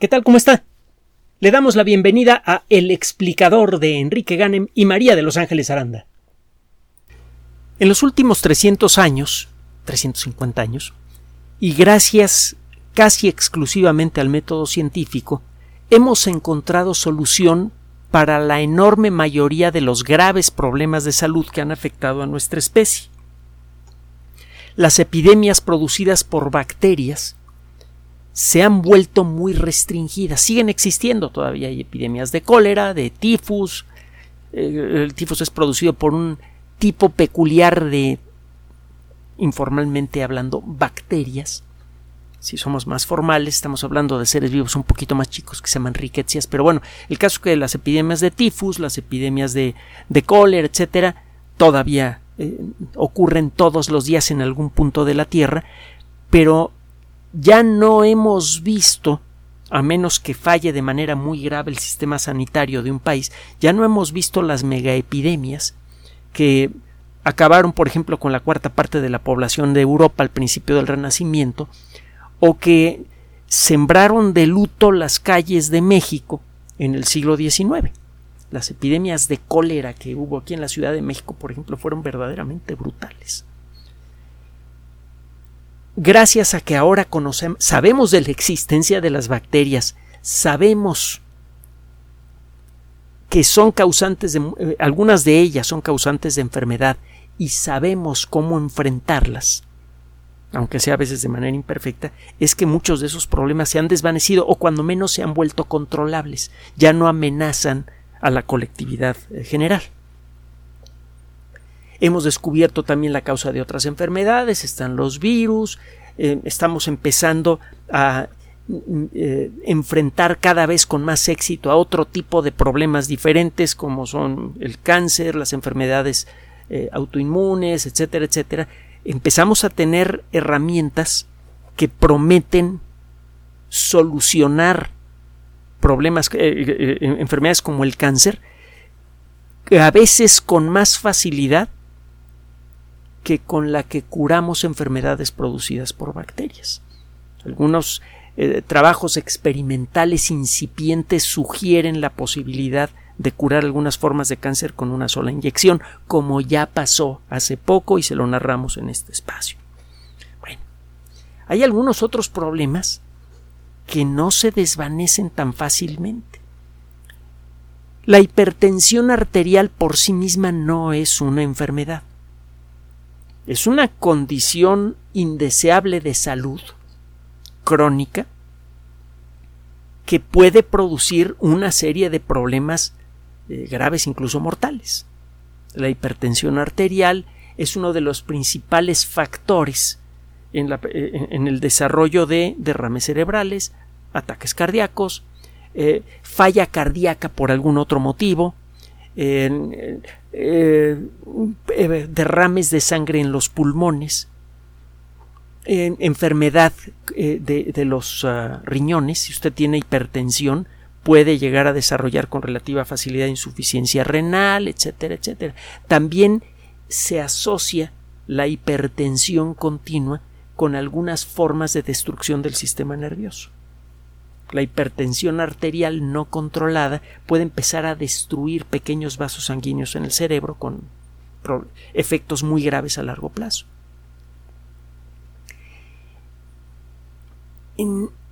¿Qué tal? ¿Cómo está? Le damos la bienvenida a El explicador de Enrique Ganem y María de Los Ángeles Aranda. En los últimos 300 años, 350 años, y gracias casi exclusivamente al método científico, hemos encontrado solución para la enorme mayoría de los graves problemas de salud que han afectado a nuestra especie. Las epidemias producidas por bacterias se han vuelto muy restringidas. Siguen existiendo todavía. Hay epidemias de cólera, de tifus. Eh, el tifus es producido por un tipo peculiar de, informalmente hablando, bacterias si somos más formales, estamos hablando de seres vivos un poquito más chicos que se llaman riquecias, pero bueno, el caso es que las epidemias de tifus, las epidemias de, de cólera, etcétera, todavía eh, ocurren todos los días en algún punto de la Tierra, pero ya no hemos visto, a menos que falle de manera muy grave el sistema sanitario de un país, ya no hemos visto las megaepidemias que acabaron, por ejemplo, con la cuarta parte de la población de Europa al principio del Renacimiento, o que sembraron de luto las calles de México en el siglo XIX. Las epidemias de cólera que hubo aquí en la Ciudad de México, por ejemplo, fueron verdaderamente brutales. Gracias a que ahora conocemos, sabemos de la existencia de las bacterias, sabemos que son causantes de eh, algunas de ellas son causantes de enfermedad y sabemos cómo enfrentarlas aunque sea a veces de manera imperfecta, es que muchos de esos problemas se han desvanecido o cuando menos se han vuelto controlables, ya no amenazan a la colectividad eh, general. Hemos descubierto también la causa de otras enfermedades, están los virus, eh, estamos empezando a eh, enfrentar cada vez con más éxito a otro tipo de problemas diferentes como son el cáncer, las enfermedades autoinmunes, etcétera, etcétera, empezamos a tener herramientas que prometen solucionar problemas, eh, eh, eh, enfermedades como el cáncer, a veces con más facilidad que con la que curamos enfermedades producidas por bacterias. Algunos trabajos experimentales incipientes sugieren la posibilidad de curar algunas formas de cáncer con una sola inyección, como ya pasó hace poco y se lo narramos en este espacio. Bueno, hay algunos otros problemas que no se desvanecen tan fácilmente. La hipertensión arterial por sí misma no es una enfermedad. Es una condición indeseable de salud crónica que puede producir una serie de problemas eh, graves, incluso mortales. La hipertensión arterial es uno de los principales factores en, eh, el desarrollo de derrames cerebrales, ataques cardíacos, eh, falla cardíaca por algún otro motivo, derrames de sangre en los pulmones, enfermedad de, los ah, riñones, si usted tiene hipertensión, puede llegar a desarrollar con relativa facilidad insuficiencia renal, etcétera, etcétera. También se asocia la hipertensión continua con algunas formas de destrucción del sistema nervioso. La hipertensión arterial no controlada puede empezar a destruir pequeños vasos sanguíneos en el cerebro con efectos muy graves a largo plazo.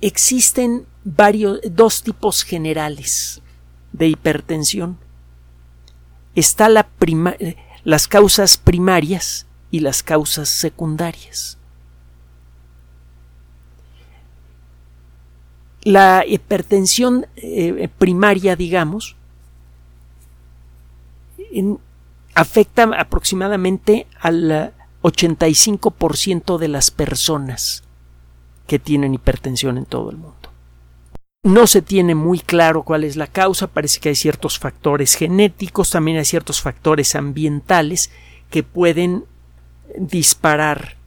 existen varios, dos tipos generales de hipertensión. Está la las causas primarias y las causas secundarias. La hipertensión eh, primaria, digamos, afecta aproximadamente al 85% de las personas que tienen hipertensión en todo el mundo. No se tiene muy claro cuál es la causa, parece que hay ciertos factores genéticos, también hay ciertos factores ambientales que pueden disparar,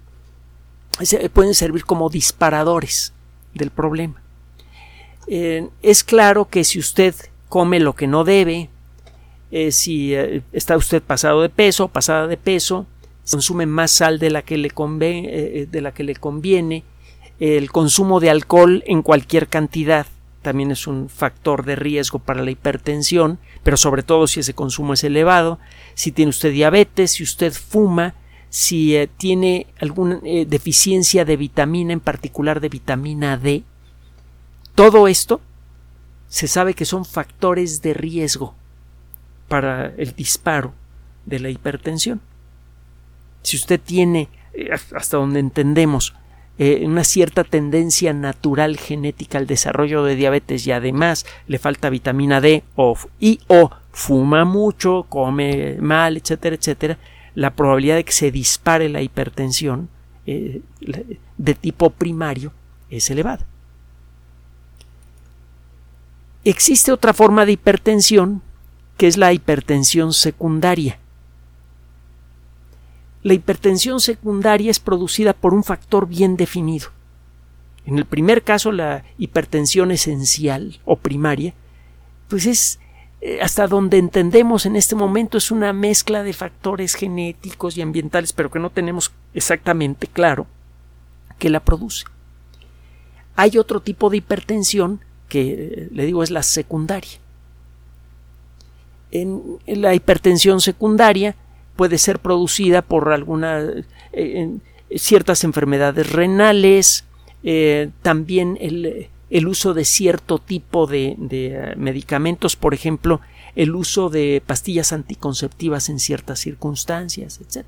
pueden servir como disparadores del problema. Eh, es claro que si usted come lo que no debe, eh, si eh, está usted pasado de peso, pasada de peso, consume más sal de la que le, que le conviene, el consumo de alcohol en cualquier cantidad también es un factor de riesgo para la hipertensión, pero sobre todo si ese consumo es elevado, si tiene usted diabetes, si usted fuma, si tiene alguna deficiencia de vitamina, en particular de vitamina D. Todo esto se sabe que son factores de riesgo para el disparo de la hipertensión. Si usted tiene, eh, hasta donde entendemos, eh, una cierta tendencia natural genética al desarrollo de diabetes y además le falta vitamina D o, y o fuma mucho, come mal, etcétera, etcétera, la probabilidad de que se dispare la hipertensión eh, de tipo primario es elevada. Existe otra forma de hipertensión que es la hipertensión secundaria. La hipertensión secundaria es producida por un factor bien definido. En el primer caso, la hipertensión esencial o primaria, pues es eh, hasta donde entendemos en este momento es una mezcla de factores genéticos y ambientales, pero que no tenemos exactamente claro que la produce. Hay otro tipo de hipertensión que eh, le digo es la secundaria. En la hipertensión secundaria puede ser producida por algunas eh, ciertas enfermedades renales, eh, también el, uso de cierto tipo de, de, medicamentos, por ejemplo, el uso de pastillas anticonceptivas en ciertas circunstancias, etc.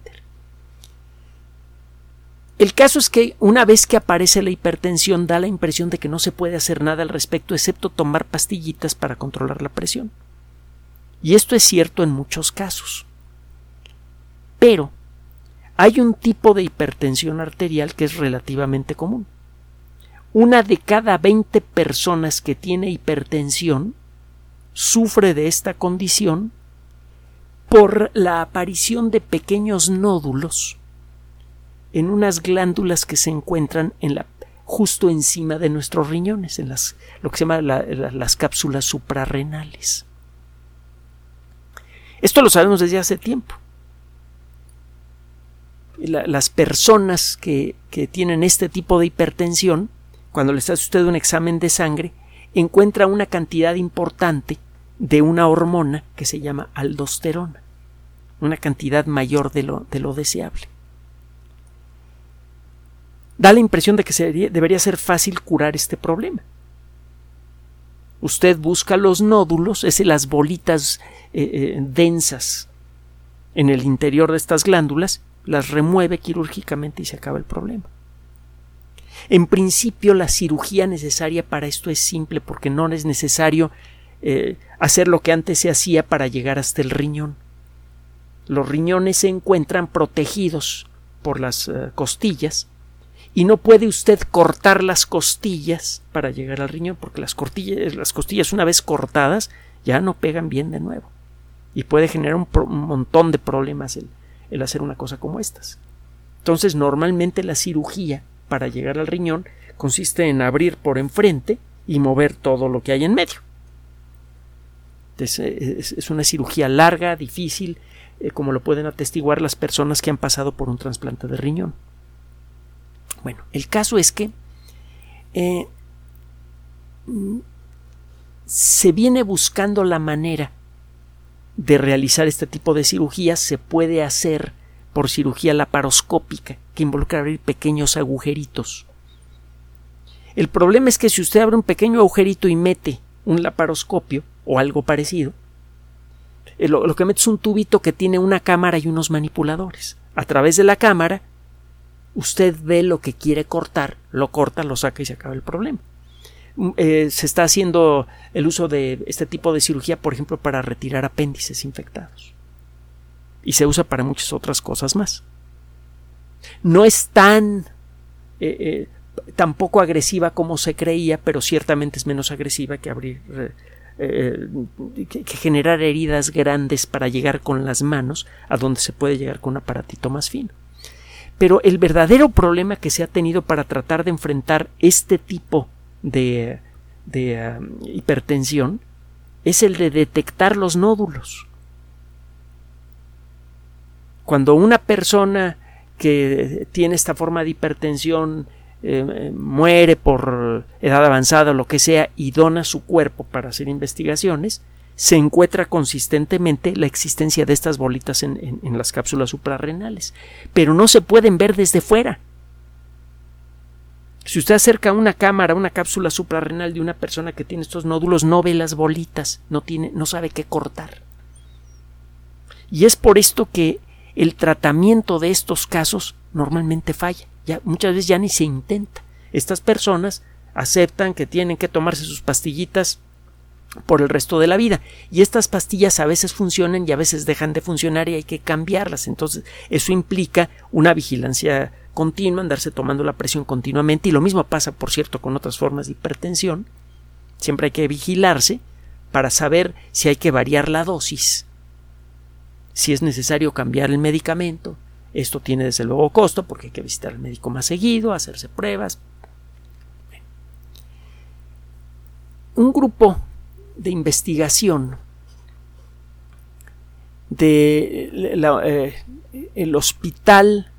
El caso es que una vez que aparece la hipertensión da la impresión de que no se puede hacer nada al respecto excepto tomar pastillitas para controlar la presión. Y esto es cierto en muchos casos. Pero hay un tipo de hipertensión arterial que es relativamente común. Una de cada 20 personas que tiene hipertensión sufre de esta condición por la aparición de pequeños nódulos en unas glándulas que se encuentran justo encima de nuestros riñones, en las, lo que se llama las cápsulas suprarrenales. Esto lo sabemos desde hace tiempo las personas que, tienen este tipo de hipertensión, cuando les hace usted un examen de sangre, encuentra una cantidad importante de una hormona que se llama aldosterona, una cantidad mayor de lo, de lo deseable. Da la impresión de que debería ser fácil curar este problema. Usted busca los nódulos, es las bolitas eh, eh, densas en el interior de estas glándulas, las remueve quirúrgicamente y se acaba el problema. En principio, la cirugía necesaria para esto es simple porque no es necesario eh, hacer lo que antes se hacía para llegar hasta el riñón. Los riñones se encuentran protegidos por las costillas y no puede usted cortar las costillas para llegar al riñón porque las, las costillas una vez cortadas ya no pegan bien de nuevo y puede generar un, un montón de problemas el, el hacer una cosa como estas. Entonces, normalmente la cirugía para llegar al riñón consiste en abrir por enfrente y mover todo lo que hay en medio. es, una cirugía larga, difícil, eh, como lo pueden atestiguar las personas que han pasado por un trasplante de riñón. Bueno, el caso es que eh, se viene buscando la manera de realizar este tipo de cirugía se puede hacer por cirugía laparoscópica, que involucra abrir pequeños agujeritos. El problema es que si usted abre un pequeño agujerito y mete un laparoscopio o algo parecido, eh, lo, lo, que mete es un tubito que tiene una cámara y unos manipuladores. A través de la cámara, usted ve lo que quiere cortar, lo corta, lo saca y se acaba el problema. Mm, eh, se está haciendo el uso de este tipo de cirugía, por ejemplo, para retirar apéndices infectados. Y se usa para muchas otras cosas más. No es tan eh, eh poco agresiva como se creía, pero ciertamente es menos agresiva que abrir eh, que, generar heridas grandes para llegar con las manos a donde se puede llegar con un aparatito más fino. Pero el verdadero problema que se ha tenido para tratar de enfrentar este tipo de, um, hipertensión es el de detectar los nódulos. Cuando una persona que tiene esta forma de hipertensión eh, muere por edad avanzada o lo que sea y dona su cuerpo para hacer investigaciones, se encuentra consistentemente la existencia de estas bolitas en, las cápsulas suprarrenales, pero no se pueden ver desde fuera. Si usted acerca una cámara una cápsula suprarrenal de una persona que tiene estos nódulos, no ve las bolitas, no, tiene, no sabe qué cortar. Y es por esto que el tratamiento de estos casos normalmente falla. Ya, muchas veces ya ni se intenta. Estas personas aceptan que tienen que tomarse sus pastillitas por el resto de la vida. Y estas pastillas a veces funcionan y a veces dejan de funcionar y hay que cambiarlas. Entonces, eso implica una vigilancia continua, andarse tomando la presión continuamente. Y lo mismo pasa, por cierto, con otras formas de hipertensión. Siempre hay que vigilarse para saber si hay que variar la dosis, si es necesario cambiar el medicamento. Esto tiene desde luego costo porque hay que visitar al médico más seguido, hacerse pruebas. Un grupo de investigación de eh, el hospital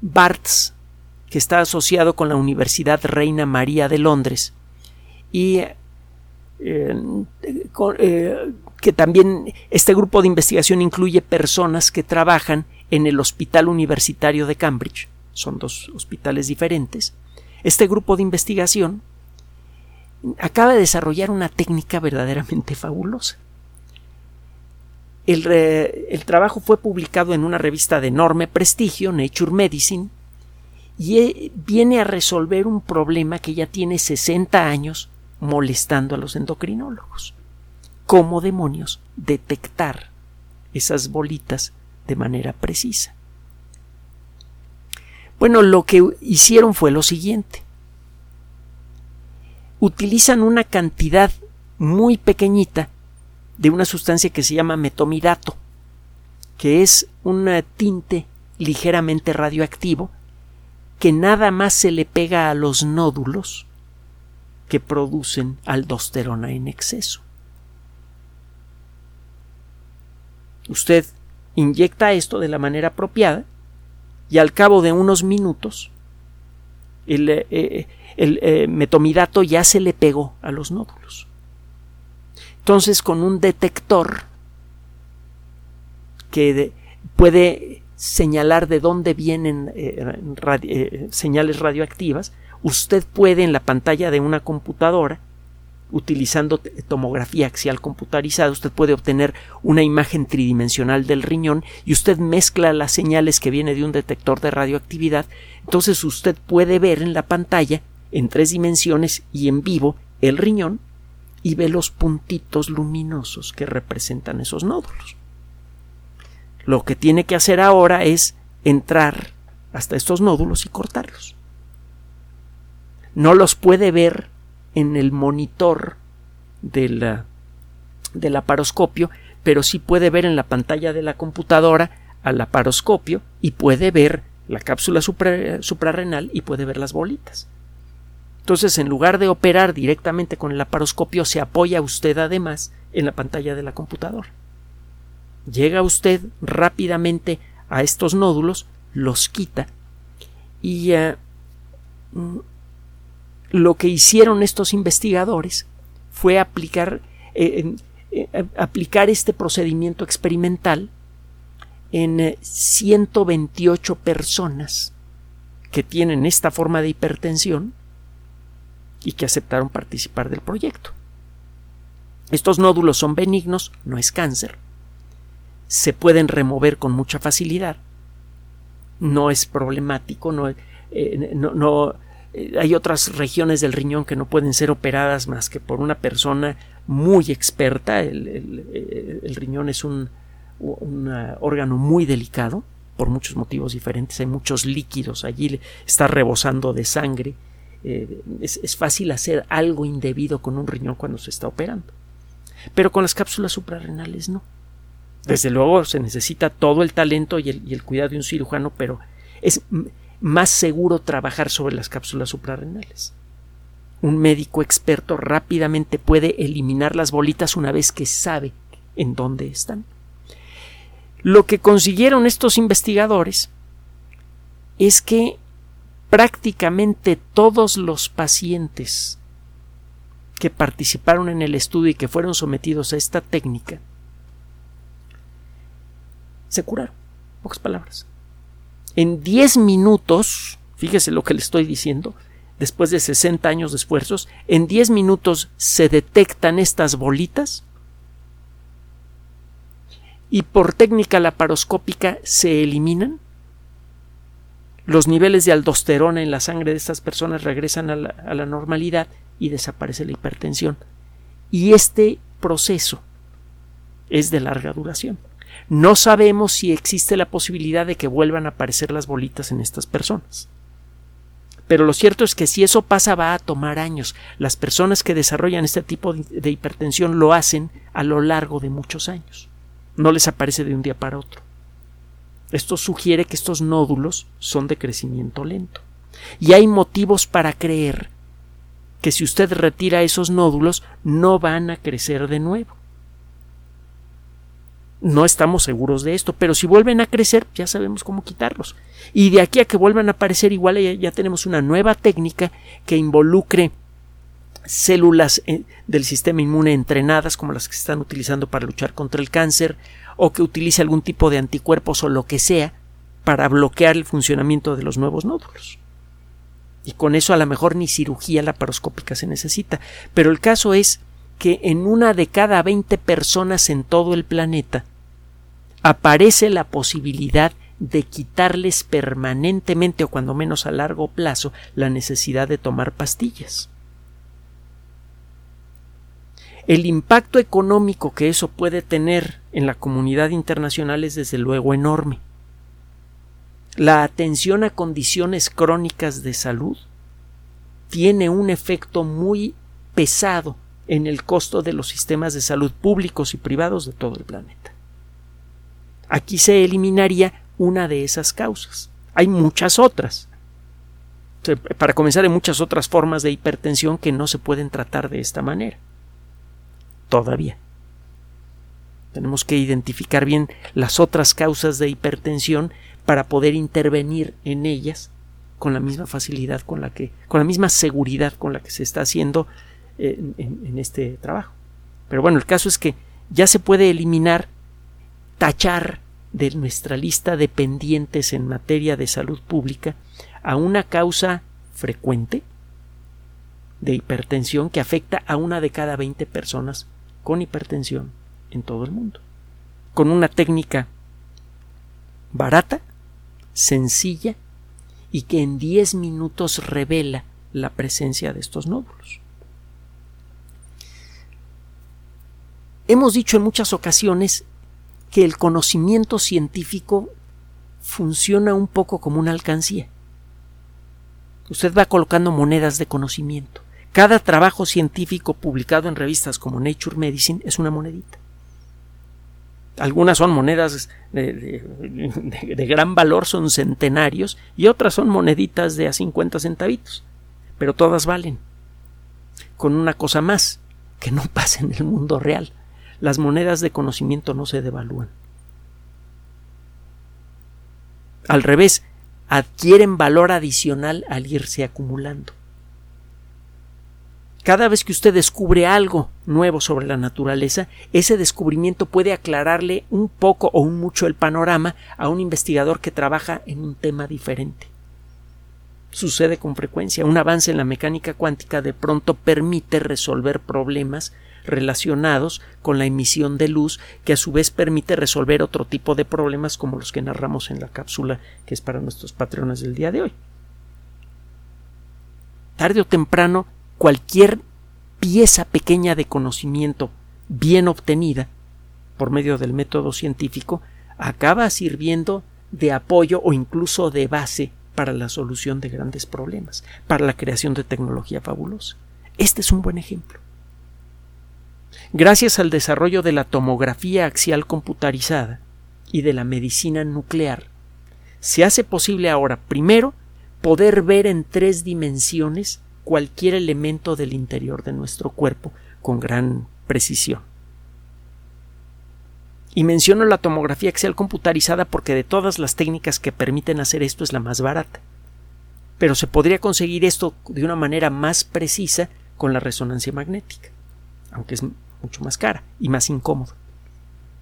Barts que está asociado con la Universidad Reina María de Londres y eh, eh, que también este grupo de investigación incluye personas que trabajan en el Hospital Universitario de Cambridge. Son dos hospitales diferentes. Este grupo de investigación acaba de desarrollar una técnica verdaderamente fabulosa. El, trabajo fue publicado en una revista de enorme prestigio, Nature Medicine, y e, viene a resolver un problema que ya tiene 60 años molestando a los endocrinólogos. ¿Cómo demonios detectar esas bolitas de manera precisa? Bueno, lo que hicieron fue lo siguiente utilizan una cantidad muy pequeñita de una sustancia que se llama metomidato, que es un tinte ligeramente radioactivo que nada más se le pega a los nódulos que producen aldosterona en exceso. Usted inyecta esto de la manera apropiada y al cabo de unos minutos el, eh, eh, el eh, metomidato ya se le pegó a los nódulos. Entonces, con un detector que puede señalar de dónde vienen señales radioactivas, usted puede en la pantalla de una computadora utilizando tomografía axial computarizada, usted puede obtener una imagen tridimensional del riñón y usted mezcla las señales que viene de un detector de radioactividad, entonces usted puede ver en la pantalla en tres dimensiones y en vivo el riñón y ve los puntitos luminosos que representan esos nódulos. Lo que tiene que hacer ahora es entrar hasta estos nódulos y cortarlos. No los puede ver en el monitor del, del laparoscopio, pero sí puede ver en la pantalla de la computadora al laparoscopio y puede ver la cápsula suprarrenal y puede ver las bolitas. Entonces, en lugar de operar directamente con el laparoscopio, se apoya usted además en la pantalla de la computadora. Llega usted rápidamente a estos nódulos, los quita y eh, lo que hicieron estos investigadores fue aplicar, eh, eh, aplicar este procedimiento experimental en 128 eh, personas que tienen esta forma de hipertensión y que aceptaron participar del proyecto. Estos nódulos son benignos, no es cáncer, se pueden remover con mucha facilidad, no es problemático, no, no eh, hay otras regiones del riñón que no pueden ser operadas más que por una persona muy experta. El, riñón es un, ah, órgano muy delicado por muchos motivos diferentes. Hay muchos líquidos allí, está rebosando de sangre. Eh, es, es, fácil hacer algo indebido con un riñón cuando se está operando. Pero con las cápsulas suprarrenales no. Desde luego se necesita todo el talento y el, y el cuidado de un cirujano, pero es más seguro trabajar sobre las cápsulas suprarrenales. Un médico experto rápidamente puede eliminar las bolitas una vez que sabe en dónde están. Lo que consiguieron estos investigadores es que prácticamente todos los pacientes que participaron en el estudio y que fueron sometidos a esta técnica se curaron. Pocas palabras. En 10 minutos, fíjese lo que le estoy diciendo, después de 60 años de esfuerzos, en 10 minutos se detectan estas bolitas y por técnica laparoscópica se eliminan. Los niveles de aldosterona en la sangre de estas personas regresan a la, normalidad y desaparece la hipertensión. Y este proceso es de larga duración. No sabemos si existe la posibilidad de que vuelvan a aparecer las bolitas en estas personas. Pero lo cierto es que si eso pasa va a tomar años. Las personas que desarrollan este tipo de hipertensión lo hacen a lo largo de muchos años. No les aparece de un día para otro. Esto sugiere que estos nódulos son de crecimiento lento. Y hay motivos para creer que si usted retira esos nódulos no van a crecer de nuevo. No estamos seguros de esto, pero si vuelven a crecer ya sabemos cómo quitarlos. Y de aquí a que vuelvan a aparecer igual ya, tenemos una nueva técnica que involucre células eh, del sistema inmune entrenadas como las que se están utilizando para luchar contra el cáncer o que utilice algún tipo de anticuerpos o lo que sea para bloquear el funcionamiento de los nuevos nódulos y con eso a lo mejor ni cirugía laparoscópica se necesita. Pero el caso es que en una de cada 20 personas en todo el planeta aparece la posibilidad de quitarles permanentemente o cuando menos a largo plazo la necesidad de tomar pastillas. El impacto económico que eso puede tener en la comunidad internacional es desde luego enorme la atención a condiciones crónicas de salud tiene un efecto muy pesado en el costo de los sistemas de salud públicos y privados de todo el planeta. Aquí se eliminaría una de esas causas. Hay muchas otras. Para comenzar, hay muchas otras formas de hipertensión que no se pueden tratar de esta manera. Todavía. Tenemos que identificar bien las otras causas de hipertensión para poder intervenir en ellas con la misma facilidad con la que, con la misma seguridad con la que se está haciendo eh, en, este trabajo. Pero bueno, el caso es que ya se puede eliminar, tachar de nuestra lista de pendientes en materia de salud pública a una causa frecuente de hipertensión que afecta a una de cada 20 personas con hipertensión en todo el mundo. Con una técnica barata, sencilla y que en 10 minutos revela la presencia de estos nódulos. Hemos dicho en muchas ocasiones que el conocimiento científico funciona un poco como una alcancía. Usted va colocando monedas de conocimiento. Cada trabajo científico publicado en revistas como Nature Medicine es una monedita. Algunas son monedas de, gran valor, son centenarios, y otras son moneditas de a 50 centavitos. Pero todas valen. Con una cosa más, que no pasa en el mundo real. Las monedas de conocimiento no se devalúan. Al revés, adquieren valor adicional al irse acumulando. Cada vez que usted descubre algo nuevo sobre la naturaleza, ese descubrimiento puede aclararle un poco o un mucho el panorama a un investigador que trabaja en un tema diferente. Sucede con frecuencia. Un avance en la mecánica cuántica de pronto permite resolver problemas relacionados con la emisión de luz, que a su vez permite resolver otro tipo de problemas como los que narramos en la cápsula que es para nuestros patrones del día de hoy. Tarde o temprano cualquier pieza pequeña de conocimiento bien obtenida por medio del método científico acaba sirviendo de apoyo o incluso de base para la solución de grandes problemas, para la creación de tecnología fabulosa. Este es un buen ejemplo. Gracias al desarrollo de la tomografía axial computarizada y de la medicina nuclear, se hace posible ahora, primero, poder ver en tres dimensiones cualquier elemento del interior de nuestro cuerpo con gran precisión. Y menciono la tomografía axial computarizada porque de todas las técnicas que permiten hacer esto es la más barata. pero se podría conseguir esto de una manera más precisa con la resonancia magnética, aunque es mucho más cara y más incómodo.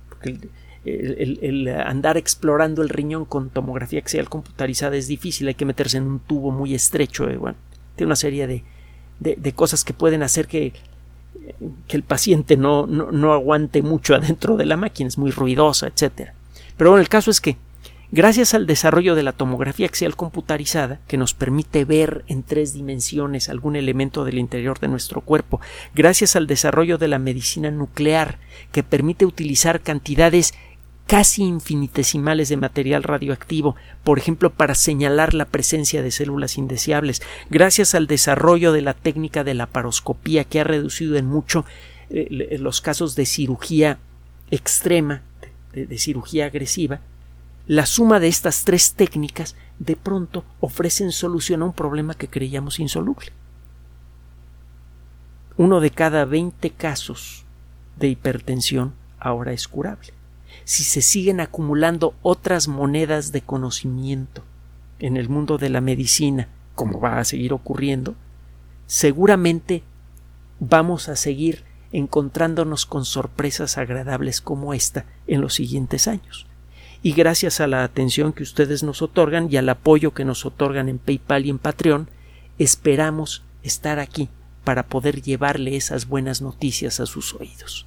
Porque el, andar explorando el riñón con tomografía axial computarizada es difícil, hay que meterse en un tubo muy estrecho, eh, tiene una serie de, de, cosas que pueden hacer que, que el paciente no, no, no, aguante mucho adentro de la máquina, es muy ruidosa, etc. Pero bueno, el caso es que Gracias al desarrollo de la tomografía axial computarizada, que nos permite ver en tres dimensiones algún elemento del interior de nuestro cuerpo, gracias al desarrollo de la medicina nuclear, que permite utilizar cantidades casi infinitesimales de material radioactivo, por ejemplo, para señalar la presencia de células indeseables, gracias al desarrollo de la técnica de la paroscopía, que ha reducido en mucho eh, los casos de cirugía extrema, de cirugía agresiva, la suma de estas tres técnicas de pronto ofrecen solución a un problema que creíamos insoluble. Uno de cada 20 casos de hipertensión ahora es curable. Si se siguen acumulando otras monedas de conocimiento en el mundo de la medicina, como va a seguir ocurriendo, seguramente vamos a seguir encontrándonos con sorpresas agradables como esta en los siguientes años y gracias a la atención que ustedes nos otorgan y al apoyo que nos otorgan en PayPal y en Patreon, esperamos estar aquí para poder llevarle esas buenas noticias a sus oídos.